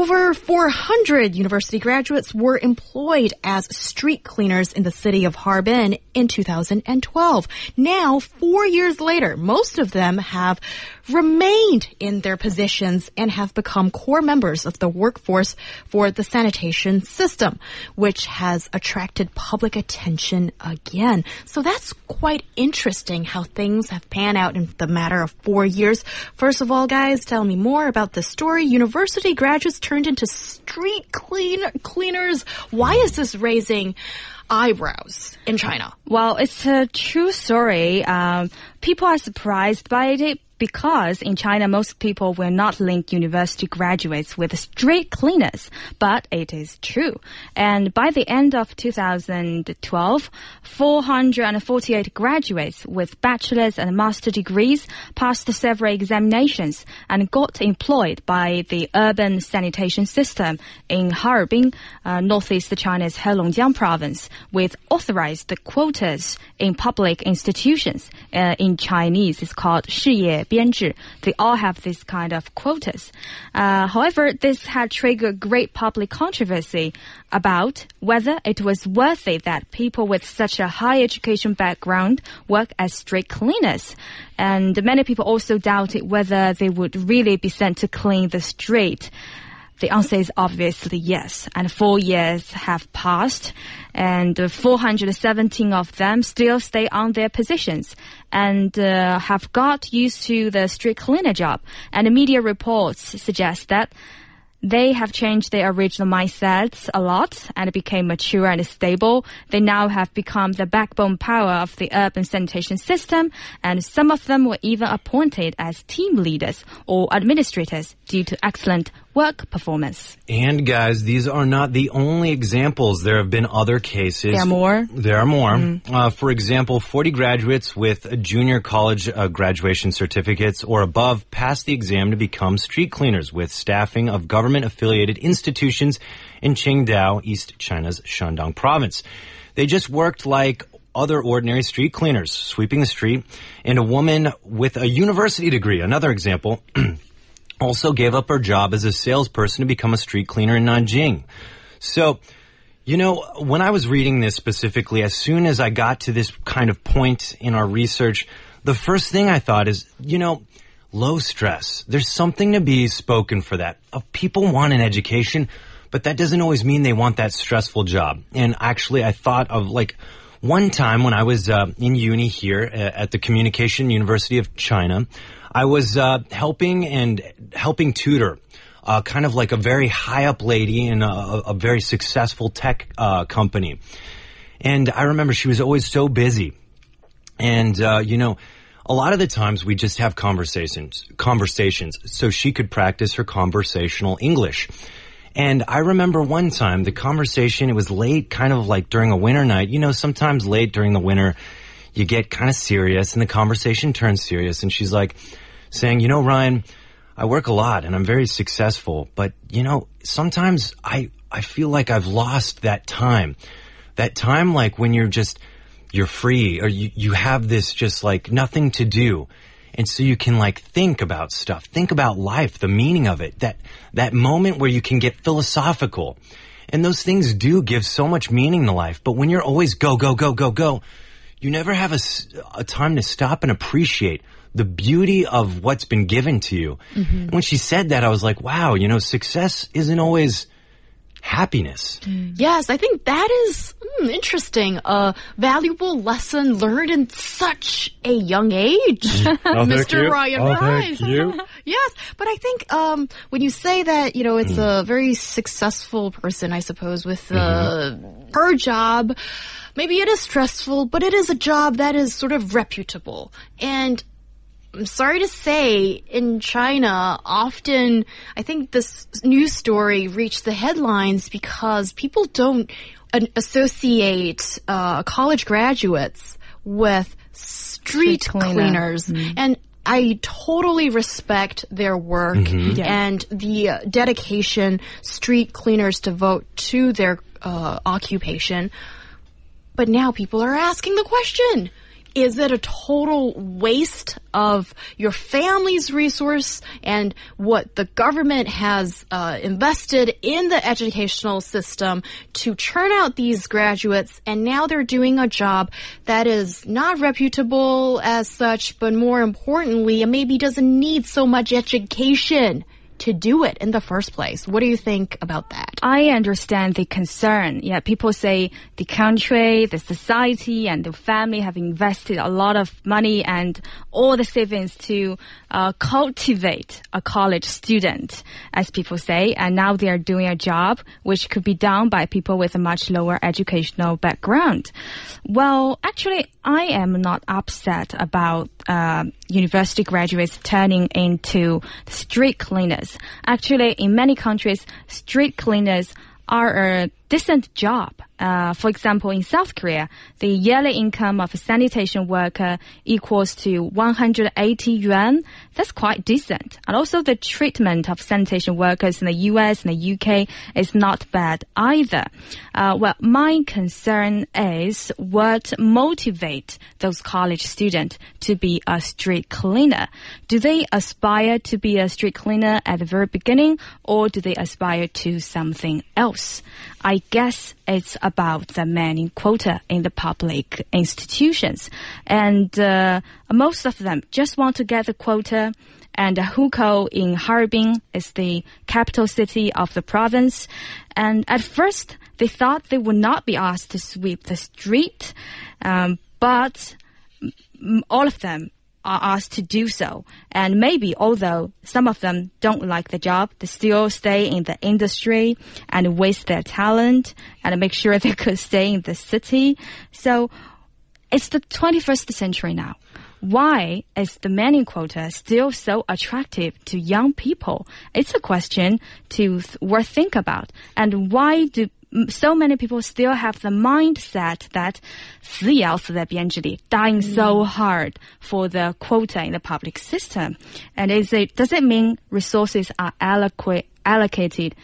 Over 400 university graduates were employed as street cleaners in the city of Harbin in 2012. Now, four years later, most of them have remained in their positions and have become core members of the workforce for the sanitation system, which has attracted public attention again. So that's quite interesting how things have panned out in the matter of four years. First of all, guys, tell me more about the story. University graduates turned into street clean cleaners. Why is this raising eyebrows in China? Well, it's a true story. Um, people are surprised by it because in China, most people will not link university graduates with street cleaners, but it is true. And by the end of 2012, 448 graduates with bachelor's and master degrees passed several examinations and got employed by the urban sanitation system in Harbin, uh, northeast China's Heilongjiang province, with authorized quotas in public institutions. Uh, in Chinese, it's called 事业 they all have this kind of quotas. Uh, however, this had triggered great public controversy about whether it was worthy that people with such a high education background work as street cleaners. And many people also doubted whether they would really be sent to clean the street. The answer is obviously yes. And four years have passed and 417 of them still stay on their positions and uh, have got used to the street cleaner job. And the media reports suggest that they have changed their original mindsets a lot and became mature and stable. They now have become the backbone power of the urban sanitation system, and some of them were even appointed as team leaders or administrators due to excellent work performance. And guys, these are not the only examples. There have been other cases. There are more. There are more. Mm. Uh, for example, 40 graduates with junior college uh, graduation certificates or above passed the exam to become street cleaners with staffing of government affiliated institutions in Qingdao, East China's Shandong province. They just worked like other ordinary street cleaners, sweeping the street, and a woman with a university degree, another example, also gave up her job as a salesperson to become a street cleaner in Nanjing. So, you know, when I was reading this specifically, as soon as I got to this kind of point in our research, the first thing I thought is, you know, low stress. There's something to be spoken for that. Uh, people want an education, but that doesn't always mean they want that stressful job. And actually, I thought of like one time when I was uh, in uni here uh, at the Communication University of China, I was uh, helping and helping tutor. Uh, kind of like a very high up lady in a, a very successful tech uh, company. And I remember she was always so busy. And, uh, you know, a lot of the times we just have conversations, conversations so she could practice her conversational English. And I remember one time the conversation, it was late, kind of like during a winter night. You know, sometimes late during the winter, you get kind of serious and the conversation turns serious. And she's like saying, you know, Ryan, I work a lot and I'm very successful, but you know, sometimes I, I feel like I've lost that time. That time like when you're just, you're free or you, you have this just like nothing to do. And so you can like think about stuff, think about life, the meaning of it, that, that moment where you can get philosophical. And those things do give so much meaning to life. But when you're always go, go, go, go, go, you never have a, a time to stop and appreciate the beauty of what's been given to you. Mm-hmm. When she said that, I was like, wow, you know, success isn't always happiness. Mm. Yes, I think that is mm, interesting. A valuable lesson learned in such a young age, oh, Mr. Ryan oh, Rice. Thank you. yes, but I think um, when you say that, you know, it's mm. a very successful person, I suppose, with uh, mm-hmm. her job maybe it is stressful, but it is a job that is sort of reputable. And I'm sorry to say, in China, often I think this news story reached the headlines because people don't associate uh, college graduates with street, Street cleaner. cleaners. And I totally respect their work Yeah. and the uh, dedication street cleaners devote to their uh, occupation. But now people are asking the question. Is it a total waste of your family's resource and what the government has uh, invested in the educational system to churn out these graduates? And now they're doing a job that is not reputable as such, but more importantly, maybe doesn't need so much education to do it in the first place. What do you think about that? I understand the concern. Yeah, people say the country, the society, and the family have invested a lot of money and all the savings to uh, cultivate a college student, as people say, and now they are doing a job which could be done by people with a much lower educational background. Well, actually, I am not upset about uh, university graduates turning into street cleaners. Actually, in many countries, street cleaners are a decent job. Uh, for example, in South Korea, the yearly income of a sanitation worker equals to 180 yuan. That's quite decent. And also the treatment of sanitation workers in the US and the UK is not bad either. Uh, well, my concern is what motivates those college students to be a street cleaner. Do they aspire to be a street cleaner at the very beginning or do they aspire to something else? I guess it's about the manning quota in the public institutions. And uh, most of them just want to get the quota. And Hukou in Harbin is the capital city of the province. And at first, they thought they would not be asked to sweep the street. Um, but all of them are asked to do so. And maybe although some of them don't like the job, they still stay in the industry and waste their talent and make sure they could stay in the city. So it's the 21st century now. Why is the manning quota still so attractive to young people? It's a question to th- worth think about. And why do so many people still have the mindset that 死也要死在编制里, dying so hard for the quota in the public system? And is it, does it mean resources are alloca- allocated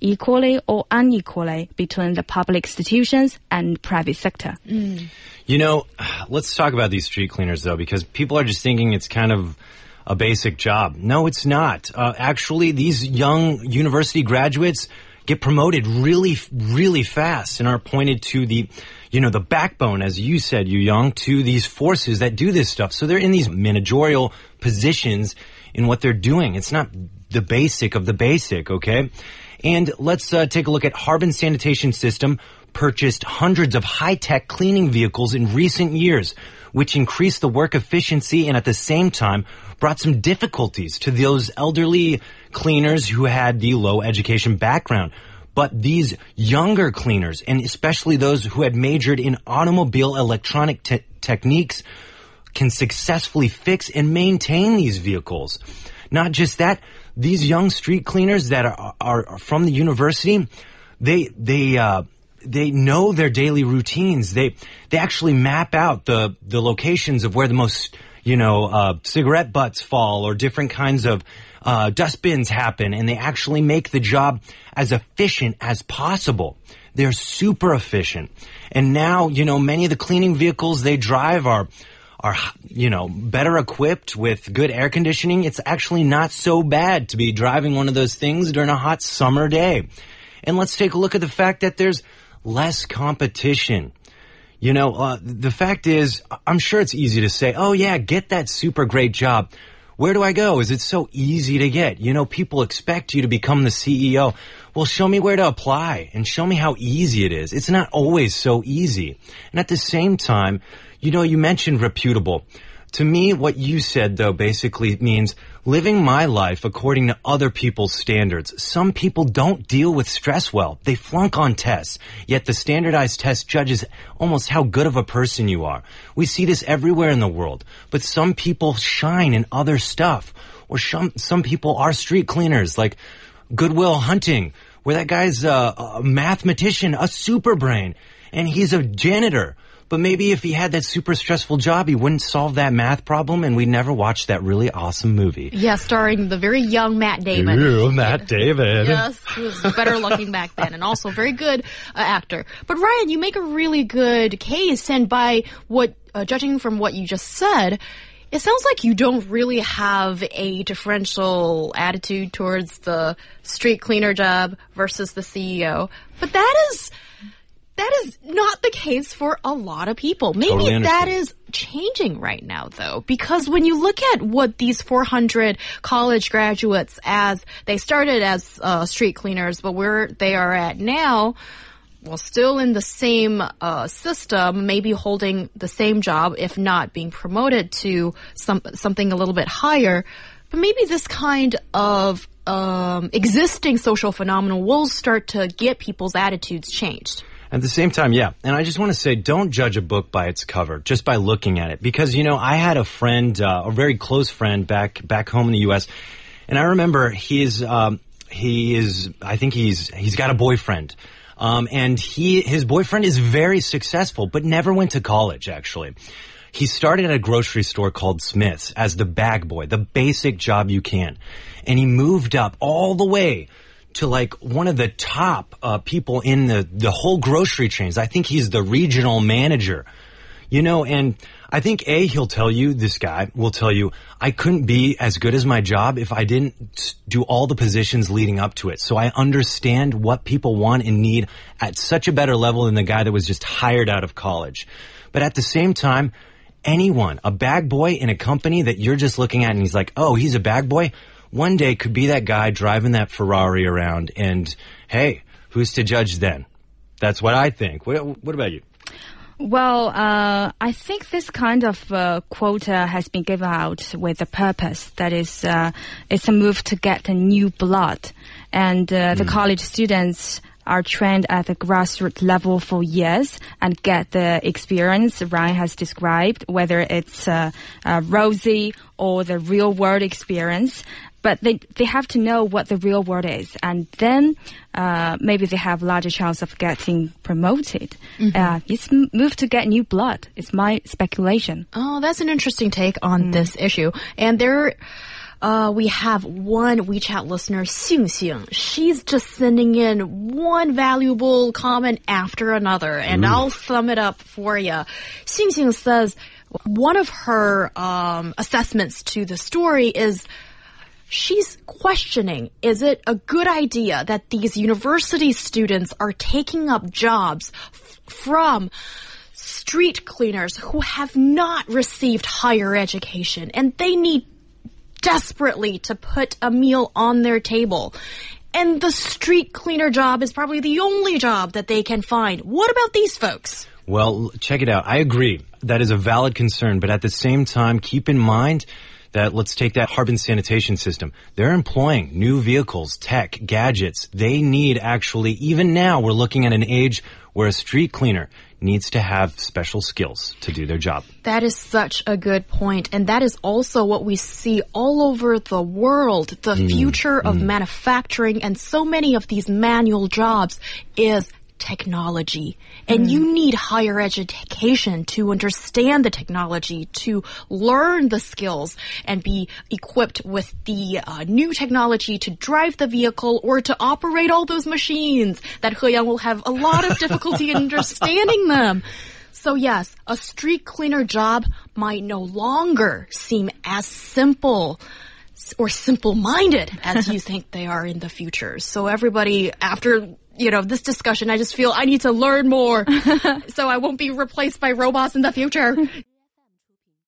equally or unequally between the public institutions and private sector? You know, let's talk about these street cleaners though, because people are just thinking it's kind of a basic job. No, it's not. Uh, actually, these young university graduates get promoted really, really fast and are appointed to the, you know, the backbone, as you said, you young, to these forces that do this stuff. So they're in these managerial positions in what they're doing. It's not the basic of the basic, okay? And let's uh, take a look at Harbin Sanitation System purchased hundreds of high-tech cleaning vehicles in recent years, which increased the work efficiency and at the same time brought some difficulties to those elderly cleaners who had the low education background. But these younger cleaners, and especially those who had majored in automobile electronic te- techniques, can successfully fix and maintain these vehicles. Not just that, these young street cleaners that are, are, are from the university, they they uh, they know their daily routines. They they actually map out the the locations of where the most you know uh, cigarette butts fall or different kinds of uh, dustbins happen, and they actually make the job as efficient as possible. They're super efficient, and now you know many of the cleaning vehicles they drive are are you know better equipped with good air conditioning. It's actually not so bad to be driving one of those things during a hot summer day. And let's take a look at the fact that there's less competition. You know, uh, the fact is, I'm sure it's easy to say, oh yeah, get that super great job. Where do I go? Is it so easy to get? You know, people expect you to become the CEO. Well, show me where to apply and show me how easy it is. It's not always so easy. And at the same time, you know, you mentioned reputable. To me, what you said though basically means living my life according to other people's standards. Some people don't deal with stress well. They flunk on tests, yet the standardized test judges almost how good of a person you are. We see this everywhere in the world, but some people shine in other stuff. Or some, some people are street cleaners, like Good Will Hunting, where that guy's a, a mathematician, a super brain, and he's a janitor. But maybe if he had that super stressful job, he wouldn't solve that math problem, and we'd never watch that really awesome movie. Yeah, starring the very young Matt Damon. Ew, Matt David. Yes, he was better looking back then, and also very good uh, actor. But Ryan, you make a really good case, and by what, uh, judging from what you just said, it sounds like you don't really have a differential attitude towards the street cleaner job versus the CEO. But that is that is not the case for a lot of people. Maybe Totally that is changing right now though, because when you look at what these 400 college graduates as they started as uh, street cleaners, but where they are at now, well, still in the same uh, system, maybe holding the same job, if not being promoted to some something a little bit higher. But maybe this kind of um, existing social phenomenon will start to get people's attitudes changed. At the same time, yeah. And I just want to say, don't judge a book by its cover, just by looking at it. Because, you know, I had a friend, uh, a very close friend back, back home in the U.S. And I remember he's, um, he is, I think he's, he's got a boyfriend. Um, and he, his boyfriend is very successful, but never went to college, actually. He started at a grocery store called Smith's as the bag boy, the basic job you can. And he moved up all the way to like one of the top uh, people in the, the whole grocery chains. I think he's the regional manager. You know, and I think A, he'll tell you, this guy will tell you, I couldn't be as good as my job if I didn't do all the positions leading up to it. So I understand what people want and need at such a better level than the guy that was just hired out of college. But at the same time, anyone, a bag boy in a company that you're just looking at and he's like, oh, he's a bag boy, one day could be that guy driving that Ferrari around and hey, who's to judge then? That's what I think. What, what about you? Well, uh, I think this kind of uh, quota has been given out with a purpose. That is, uh, it's a move to get a new blood, and uh, the college students are trained at the grassroots level for years and get the experience Ryan has described, whether it's uh, uh, rosy or the real world experience. But they, they have to know what the real world is, and then uh, maybe they have larger chance of getting promoted. Uh, it's m- move to get new blood. It's my speculation. Oh, that's an interesting take on this issue. And there, uh, we have one WeChat listener, Xing Xing. She's just sending in one valuable comment after another, and I'll sum it up for you. Xing Xing says one of her um, assessments to the story is she's questioning is it a good idea that these university students are taking up jobs from street cleaners who have not received higher education and they need desperately to put a meal on their table. And the street cleaner job is probably the only job that they can find. What about these folks? Well, check it out. I agree. That is a valid concern, but at the same time, keep in mind that let's take that Harbin sanitation system. They're employing new vehicles, tech, gadgets. They need actually, even now, we're looking at an age where a street cleaner needs to have special skills to do their job. That is such a good point. And that is also what we see all over the world. The mm, future of mm. manufacturing and so many of these manual jobs is technology. And you need higher education to understand the technology, to learn the skills and be equipped with the uh, new technology to drive the vehicle or to operate all those machines that He Yang will have a lot of difficulty in understanding them. So yes, a street cleaner job might no longer seem as simple or simple-minded as you think they are in the future. So everybody, after you know this discussion, I just feel I need to learn more, so I won't be replaced by robots in the future.